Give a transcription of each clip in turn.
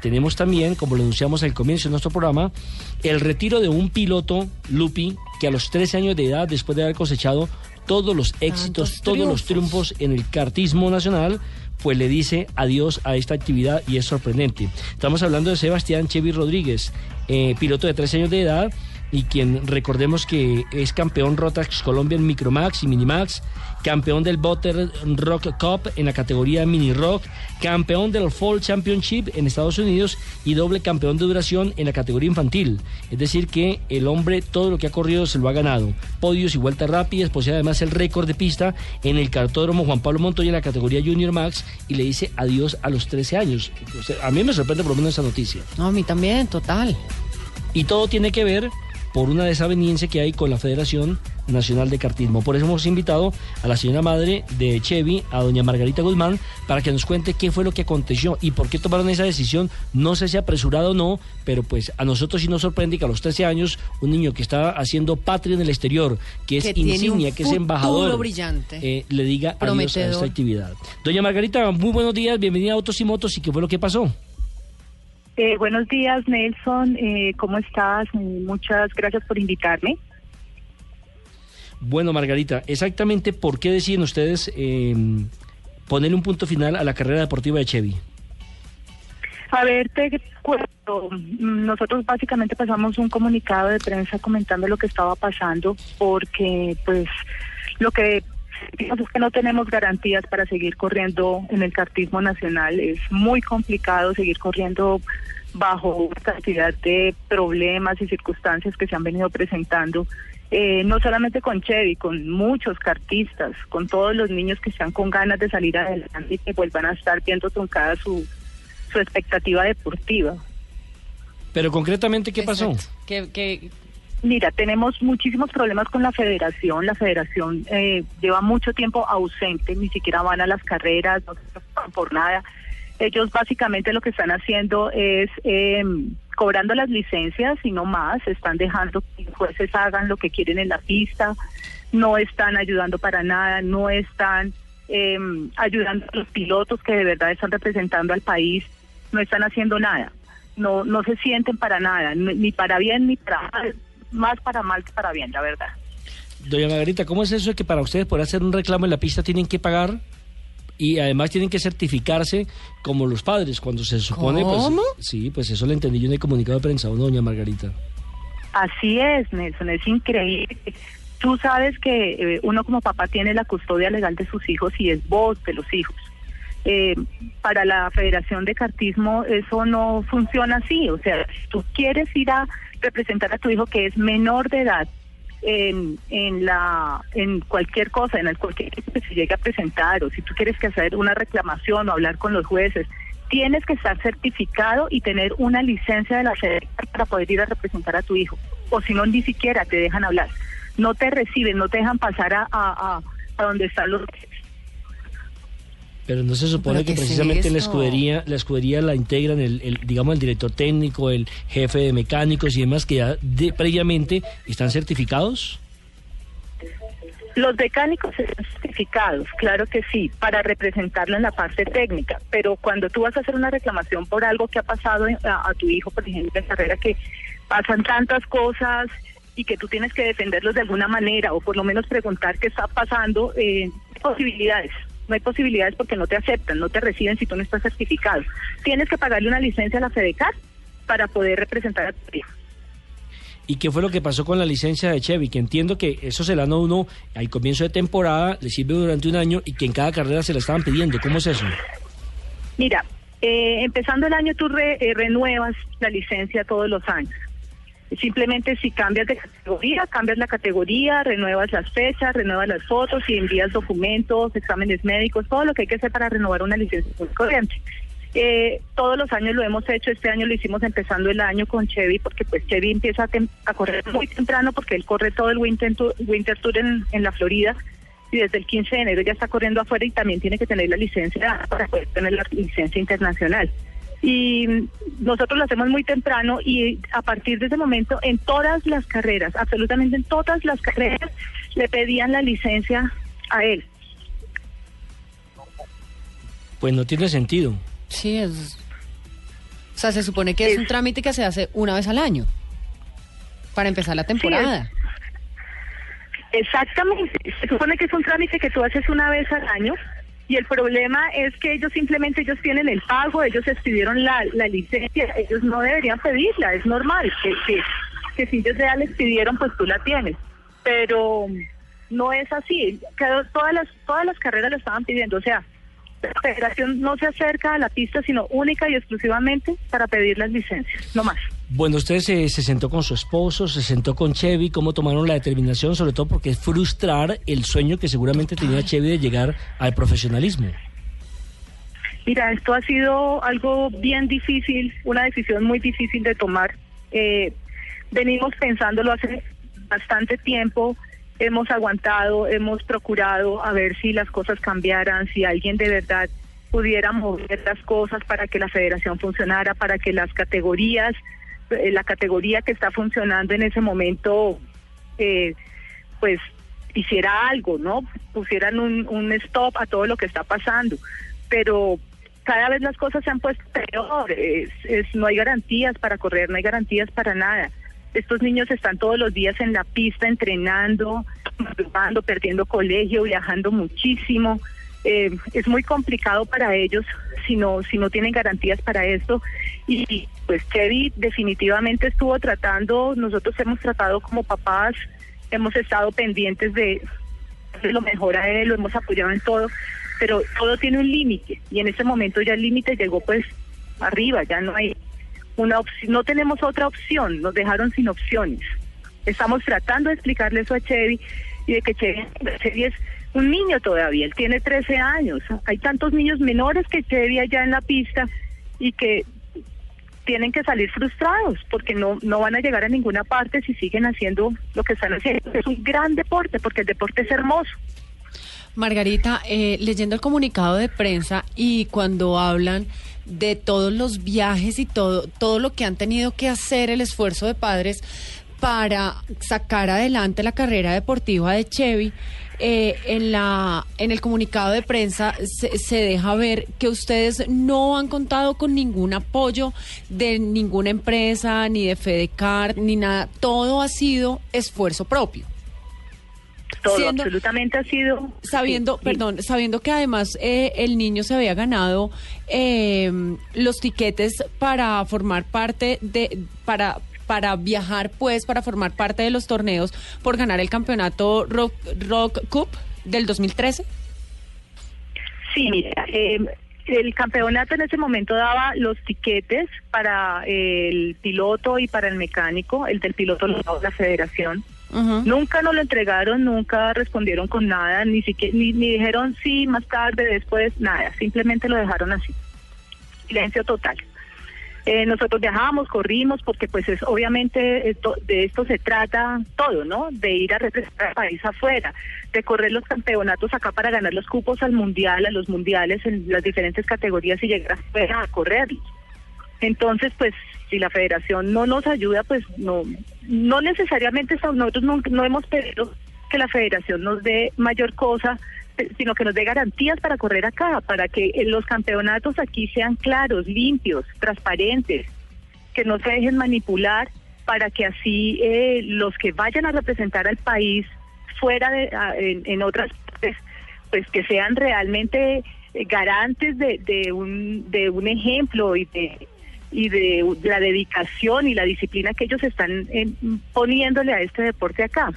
Tenemos también, como lo anunciamos al comienzo de nuestro programa, el retiro de un piloto, Lupi, que a los 13 años de edad, después de haber cosechado todos los éxitos, todos los triunfos en el cartismo nacional, pues le dice adiós a esta actividad y es sorprendente. Estamos hablando de Sebastián Chevy Rodríguez, eh, piloto de 13 años de edad y quien recordemos que es campeón Rotax Colombia en Micromax y Minimax, campeón del Butter Rock Cup en la categoría Mini Rock, campeón del Fall Championship en Estados Unidos y doble campeón de duración en la categoría infantil. Es decir, que el hombre todo lo que ha corrido se lo ha ganado. Podios y vueltas rápidas, posee además el récord de pista en el cartódromo Juan Pablo Montoya en la categoría Junior Max y le dice adiós a los 13 años. A mí me sorprende por lo menos esa noticia. No, a mí también, total. Y todo tiene que ver por una desaveniencia que hay con la Federación Nacional de Cartismo. Por eso hemos invitado a la señora madre de Chevy, a doña Margarita Guzmán, para que nos cuente qué fue lo que aconteció y por qué tomaron esa decisión. No sé si apresurado o no, pero pues a nosotros sí nos sorprende que a los 13 años un niño que está haciendo patria en el exterior, que es Que insignia, que es embajador, brillante. eh, le diga adiós a Prometedor. esta actividad. Doña Margarita, muy buenos días, bienvenida a Autos y Motos y qué fue lo que pasó. Eh, buenos días, Nelson. Eh, ¿Cómo estás? Eh, muchas gracias por invitarme. Bueno, Margarita, exactamente por qué deciden ustedes eh, ponerle un punto final a la carrera deportiva de Chevy. A ver, te cuento. Nosotros básicamente pasamos un comunicado de prensa comentando lo que estaba pasando porque, pues, lo que que no tenemos garantías para seguir corriendo en el cartismo nacional. Es muy complicado seguir corriendo bajo una cantidad de problemas y circunstancias que se han venido presentando. eh, no solamente con Chevy, con muchos cartistas, con todos los niños que están con ganas de salir adelante y que vuelvan a estar viendo truncada su, su expectativa deportiva. Pero concretamente, ¿qué pasó? Que, que, Mira, tenemos muchísimos problemas con la federación. La federación eh, lleva mucho tiempo ausente, ni siquiera van a las carreras, no se preocupan por nada. Ellos básicamente lo que están haciendo es eh, cobrando las licencias y no más, están dejando que los jueces hagan lo que quieren en la pista, no están ayudando para nada, no están eh, ayudando a los pilotos que de verdad están representando al país, no están haciendo nada, no, no se sienten para nada, ni para bien ni para mal, más para mal que para bien, la verdad. Doña Margarita, ¿cómo es eso de que para ustedes por hacer un reclamo en la pista tienen que pagar? Y además tienen que certificarse como los padres cuando se supone... pues, ¿Cómo? sí, pues eso lo entendí yo en el comunicado de prensa, ¿o no, doña Margarita? Así es, Nelson, es increíble. Tú sabes que eh, uno como papá tiene la custodia legal de sus hijos y es voz de los hijos. Eh, para la Federación de Cartismo eso no funciona así. O sea, si tú quieres ir a representar a tu hijo que es menor de edad en, en la en cualquier cosa, en el cualquier que se llegue a presentar, o si tú quieres que hacer una reclamación o hablar con los jueces, tienes que estar certificado y tener una licencia de la federación para poder ir a representar a tu hijo. O si no, ni siquiera te dejan hablar. No te reciben, no te dejan pasar a, a, a, a donde están los Pero no se supone ¿Pero que qué es precisamente la escudería, la escudería la integran el, el, digamos, el director técnico, el jefe de mecánicos y demás que ya de- previamente están certificados. Los mecánicos están certificados, claro que sí, para representarlo en la parte técnica, pero cuando tú vas a hacer una reclamación por algo que ha pasado a, a tu hijo, por ejemplo, en carrera, que pasan tantas cosas y que tú tienes que defenderlos de alguna manera o por lo menos preguntar qué está pasando, eh, posibilidades. No hay posibilidades porque no te aceptan, no te reciben si tú no estás certificado. Tienes que pagarle una licencia a la FEDECAR para poder representar a tu hijo. ¿Y qué fue lo que pasó con la licencia de Chevy? Que entiendo que eso se la dan a uno al comienzo de temporada, le sirve durante un año y que en cada carrera se la estaban pidiendo. ¿Cómo es eso? Mira, eh, empezando el año tú re- eh, renuevas la licencia todos los años. Simplemente si cambias de categoría, cambias la categoría, renuevas las fechas, renuevas las fotos y envías documentos, exámenes médicos, todo lo que hay que hacer para renovar una licencia corriente. Eh, todos los años lo hemos hecho, este año lo hicimos empezando el año con Chevy, porque pues Chevy empieza a correr muy temprano, porque él corre todo el Winter Tour, Winter Tour en, en la Florida, y desde el 15 de enero ya está corriendo afuera y también tiene que tener la licencia para poder tener la licencia internacional. Y nosotros lo hacemos muy temprano y a partir de ese momento en todas las carreras, absolutamente en todas las carreras, le pedían la licencia a él. Pues no tiene sentido. Sí, es. O sea, se supone que es un trámite que se hace una vez al año. Para empezar la temporada. Exactamente. Se supone que es un trámite que tú haces una vez al año y el problema es que ellos simplemente ellos tienen el pago, ellos expidieron la, la licencia, ellos no deberían pedirla, es normal que, si ellos ya les pidieron pues tú la tienes, pero no es así, Quedó- todas las todas las carreras lo estaban pidiendo, o sea, la federación no se acerca a la pista sino única y exclusivamente para pedir las licencias, no más. Bueno, usted se, se sentó con su esposo, se sentó con Chevy, ¿cómo tomaron la determinación? Sobre todo porque es frustrar el sueño que seguramente tenía Chevy de llegar al profesionalismo. Mira, esto ha sido algo bien difícil, una decisión muy difícil de tomar. Eh, venimos pensándolo hace bastante tiempo, hemos aguantado, hemos procurado a ver si las cosas cambiaran, si alguien de verdad pudiera mover las cosas para que la federación funcionara, para que las categorías, la categoría que está funcionando en ese momento, eh, pues hiciera algo, ¿no? Pusieran un, stop a todo lo que está pasando. Pero cada vez las cosas se han puesto peor, es, no hay garantías para correr, no hay garantías para nada. Estos niños están todos los días en la pista entrenando, perdiendo colegio, viajando muchísimo. Eh, es muy complicado para ellos si no, si no tienen garantías para esto. Y pues Chevy definitivamente estuvo tratando, nosotros hemos tratado como papás, hemos estado pendientes de, de lo mejor a él, lo hemos apoyado en todo, pero todo tiene un límite y en ese momento ya el límite llegó pues arriba, ya no hay una opción, no tenemos otra opción, nos dejaron sin opciones. Estamos tratando de explicarle eso a Chevy y de que Chevy, Chevy es un niño todavía, él tiene 13 años. Hay tantos niños menores que Chevy allá en la pista y que tienen que salir frustrados porque no, no van a llegar a ninguna parte si siguen haciendo lo que están haciendo. Es un gran deporte porque el deporte es hermoso. Margarita, eh, leyendo el comunicado de prensa y cuando hablan de todos los viajes y todo, todo lo que han tenido que hacer, el esfuerzo de padres para sacar adelante la carrera deportiva de Chevy, eh, en, la, en el comunicado de prensa se, se deja ver que ustedes no han contado con ningún apoyo de ninguna empresa, ni de Fedecar, ni nada. Todo ha sido esfuerzo propio. Todo Siendo- absolutamente ha sido Sabiendo, sí, sí. perdón, sabiendo que además eh, el niño se había ganado eh, los tiquetes para formar parte de, para para viajar pues, para formar parte de los torneos por ganar el campeonato Rock, Rock Cup del 2013. Sí, mira, eh, el campeonato en ese momento daba los tiquetes para el piloto y para el mecánico. El del piloto lo daba la federación. Nunca nos lo entregaron, nunca respondieron con nada, ni siquiera ni, ni dijeron sí, más tarde, después, nada. Simplemente lo dejaron así. Silencio total. Eh, nosotros viajamos, corrimos, porque pues es obviamente de esto se trata todo, ¿no? De ir a representar al país afuera, de correr los campeonatos acá para ganar los cupos al mundial, a los mundiales en las diferentes categorías y llegar afuera a correrlos. Entonces, pues, si la federación no nos ayuda, pues no, no necesariamente nosotros no, no hemos pedido que la federación nos dé mayor cosa, sino que nos dé garantías para correr acá, para que eh, los campeonatos aquí sean claros, limpios, transparentes, que no se dejen manipular, para que así eh, los que vayan a representar al país fuera de, en, otras partes, pues que sean realmente eh, garantes de, de un de un ejemplo y de y de la dedicación y la disciplina que ellos están eh, poniéndole a este deporte acá.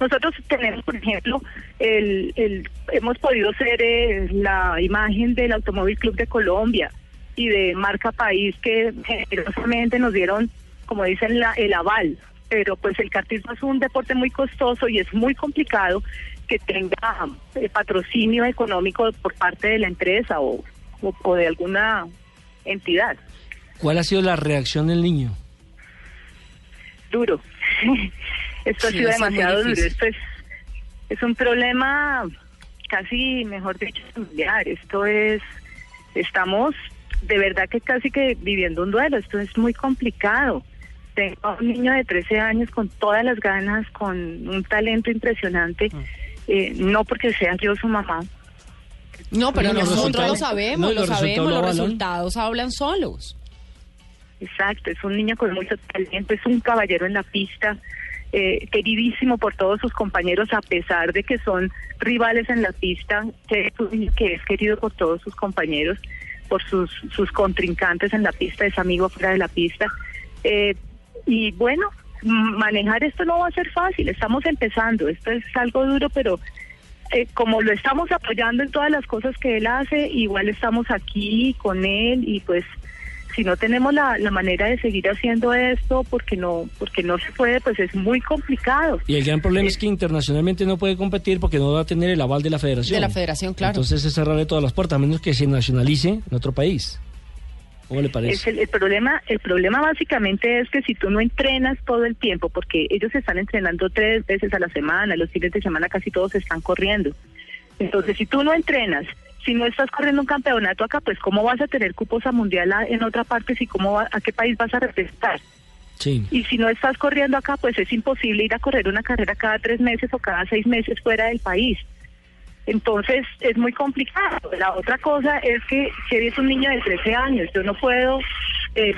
Nosotros tenemos, por ejemplo, el, el- hemos podido ser eh, la imagen del Automóvil Club de Colombia y de Marca País que generosamente nos dieron, como dicen, la, el aval. Pero pues el cartismo es un deporte muy costoso y es muy complicado que tenga eh, patrocinio económico por parte de la empresa o, o, o de alguna entidad. ¿Cuál ha sido la reacción del niño? Duro. Esto Sí, ha sido demasiado duro. Esto es, es un problema casi, mejor dicho, familiar. Esto es, estamos de verdad que casi que viviendo un duelo. Esto es muy complicado. Tengo a un niño de 13 años con todas las ganas, con un talento impresionante. eh, no porque sea yo su mamá, No, pero No, nosotros lo sabemos, no, lo sabemos, lo los resultados hablan solos. Exacto, es un niño con mucho talento, es un caballero en la pista, eh, queridísimo por todos sus compañeros, a pesar de que son rivales en la pista, que es querido por todos sus compañeros, por sus, sus contrincantes en la pista, es amigo fuera de la pista. Eh, y bueno, manejar esto no va a ser fácil, estamos empezando, esto es algo duro, pero eh, como lo estamos apoyando en todas las cosas que él hace, igual estamos aquí con él y pues si no tenemos la, la manera de seguir haciendo esto porque no porque no se puede, pues es muy complicado. Y el gran problema es que internacionalmente no puede competir porque no va a tener el aval de la federación. De la federación, claro. Entonces es cerrarle todas las puertas, a menos que se nacionalice en otro país. ¿Cómo le Es parece? el, el problema el problema básicamente es que si tú no entrenas todo el tiempo, porque ellos están entrenando tres veces a la semana, los fines de semana casi todos están corriendo. Entonces, si tú no entrenas, si no estás corriendo un campeonato acá, pues cómo vas a tener cupos a mundial en otra parte, si cómo va- a qué país vas a representar. Sí. Y si no estás corriendo acá, pues es imposible ir a correr una carrera cada tres meses o cada seis meses fuera del país. Entonces es muy complicado. La otra cosa es que Chevy es un niño de 13 años. Yo no puedo eh,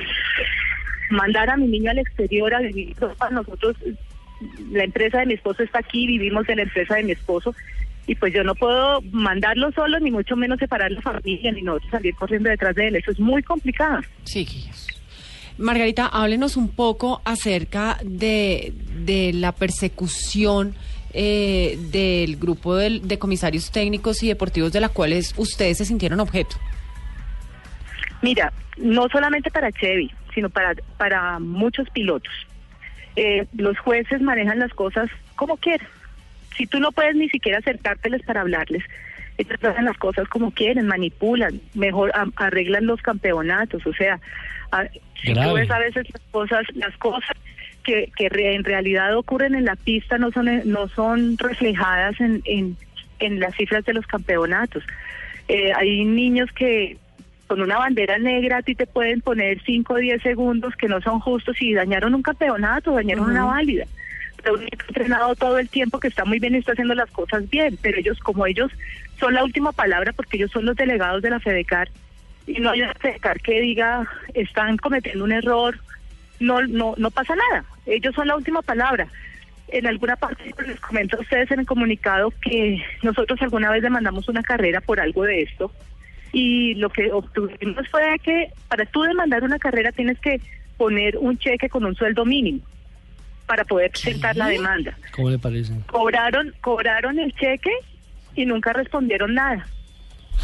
mandar a mi niño al exterior a vivir. Nosotros, la empresa de mi esposo está aquí, vivimos en la empresa de mi esposo. Y pues yo no puedo mandarlo solo, ni mucho menos separar la familia, ni nosotros salir corriendo detrás de él. Eso es muy complicado. Sí. Margarita, háblenos un poco acerca de, de la persecución eh, del grupo de comisarios técnicos y deportivos de la cuales ustedes se sintieron objeto. Mira, no solamente para Chevy, sino para, para muchos pilotos. Eh, los jueces manejan las cosas como quieren. Si tú no puedes ni siquiera acercárteles para hablarles, ellos hacen las cosas como quieren, manipulan, mejor a- arreglan los campeonatos. O sea, a- si tú ves a veces las cosas, las cosas que, que re- en realidad ocurren en la pista no son no son reflejadas en, en, en las cifras de los campeonatos. Eh, hay niños que con una bandera negra a ti te pueden poner 5 o 10 segundos que no son justos y dañaron un campeonato, dañaron una válida. Un entrenado todo el tiempo que está muy bien y está haciendo las cosas bien, pero ellos como ellos son la última palabra porque ellos son los delegados de la FEDECAR y no hay una FEDECAR que diga están cometiendo un error, no no no pasa nada. Ellos son la última palabra. En alguna parte les comento a ustedes en el comunicado que nosotros alguna vez demandamos una carrera por algo de esto y lo que obtuvimos fue que para tú demandar una carrera tienes que poner un cheque con un sueldo mínimo para poder presentar la demanda. ¿Cómo le parece? Cobraron cobraron el cheque y nunca respondieron nada.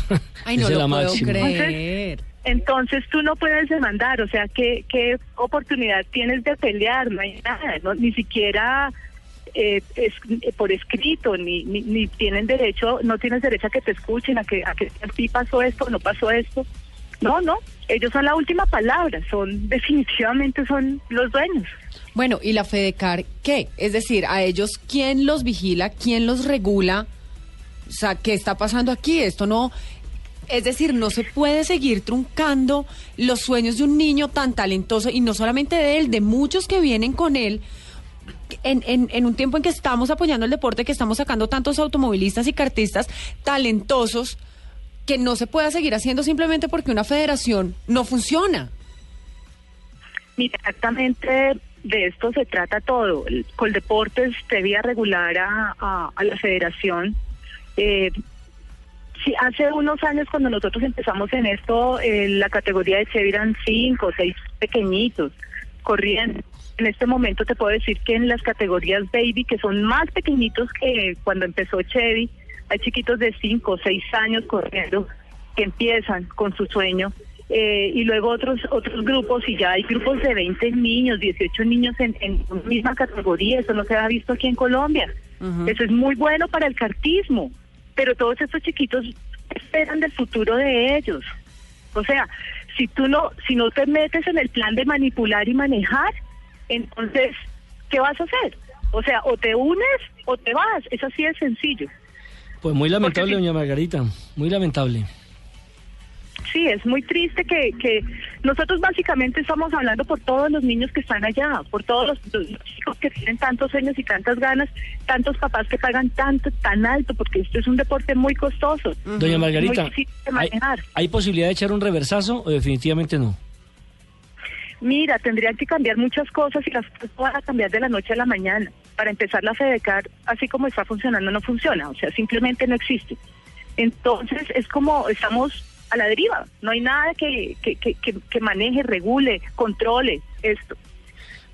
Ay, no es lo la puedo máxima. creer. Entonces tú no puedes demandar, o sea, ¿qué, qué oportunidad tienes de pelear? No hay nada, no, ni siquiera eh, es, eh, por escrito, ni, ni, ni tienen derecho, no tienes derecho a que te escuchen, a que, a que sí pasó esto, no pasó esto. No, no, ellos son la última palabra, son definitivamente son los dueños. Bueno, ¿y la FEDECAR qué? Es decir, a ellos, ¿quién los vigila? ¿Quién los regula? O sea, ¿qué está pasando aquí? Esto no... Es decir, no se puede seguir truncando los sueños de un niño tan talentoso, y no solamente de él, de muchos que vienen con él, en, en, en un tiempo en que estamos apoyando el deporte, que estamos sacando tantos automovilistas y cartistas talentosos, que no se pueda seguir haciendo simplemente porque una federación no funciona. Exactamente de esto se trata todo. Coldeportes debía regular a, a, a la federación. Eh, sí, hace unos años cuando nosotros empezamos en esto, eh, la categoría de Chevy eran cinco o seis pequeñitos corriendo. En este momento te puedo decir que en las categorías baby, que son más pequeñitos que cuando empezó Chevy, hay chiquitos de cinco o seis años corriendo que empiezan con su sueño eh, y luego otros otros grupos y ya hay grupos de 20 niños, 18 niños en, en misma categoría, eso no se ha visto aquí en Colombia. Eso es muy bueno para el cartismo, pero todos estos chiquitos esperan del futuro de ellos. O sea, Si tú no, si no te metes en el plan de manipular y manejar, entonces, ¿qué vas a hacer? O sea, o te unes o te vas. Es así de sencillo. Pues muy lamentable, Porque doña Margarita, muy lamentable. Sí, es muy triste que, que nosotros básicamente estamos hablando por todos los niños que están allá, por todos los, los chicos que tienen tantos sueños y tantas ganas, tantos papás que pagan tanto, tan alto, porque esto es un deporte muy costoso. Doña Margarita, Muy difícil de ¿hay, hay posibilidad de echar un reversazo o definitivamente no? Mira, tendrían que cambiar muchas cosas y las cosas van a cambiar de la noche a la mañana. Para empezar, la FEDECAR, así como está funcionando, no funciona, o sea, simplemente no existe. Entonces, es como estamos a la deriva, no hay nada que, que, que, que- que maneje, regule, controle esto.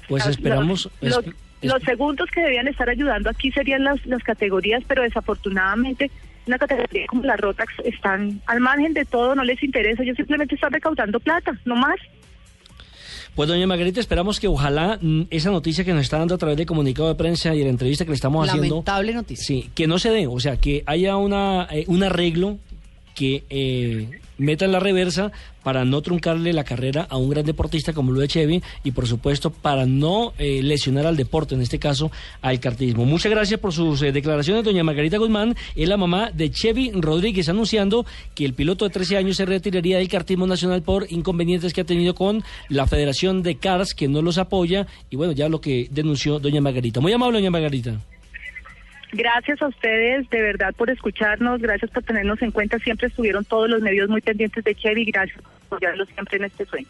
Pues esperamos... Los, segundos que debían estar ayudando aquí serían las, las categorías, pero desafortunadamente una categoría como la Rotax están al margen de todo, no les interesa, ellos simplemente están recaudando plata, no más. Pues doña Margarita, esperamos que ojalá mm, esa noticia que nos está dando a través del comunicado de prensa y de la entrevista que le estamos haciendo... Lamentable noticia. Sí, que no se dé, o sea, que haya una, eh, un arreglo que eh, meta en la reversa para no truncarle la carrera a un gran deportista como lo de Chevy y por supuesto para no eh, lesionar al deporte, en este caso al cartismo. Muchas gracias por sus eh, declaraciones, doña Margarita Guzmán, es la mamá de Chevy Rodríguez, anunciando que el piloto de 13 años se retiraría del cartismo nacional por inconvenientes que ha tenido con la Federación de Cars, que no los apoya, y bueno, ya lo que denunció doña Margarita. Muy amable, doña Margarita. Gracias a ustedes, de verdad, por escucharnos, gracias por tenernos en cuenta. Siempre estuvieron todos los medios muy pendientes de Chevy, gracias por apoyarlos siempre en este sueño.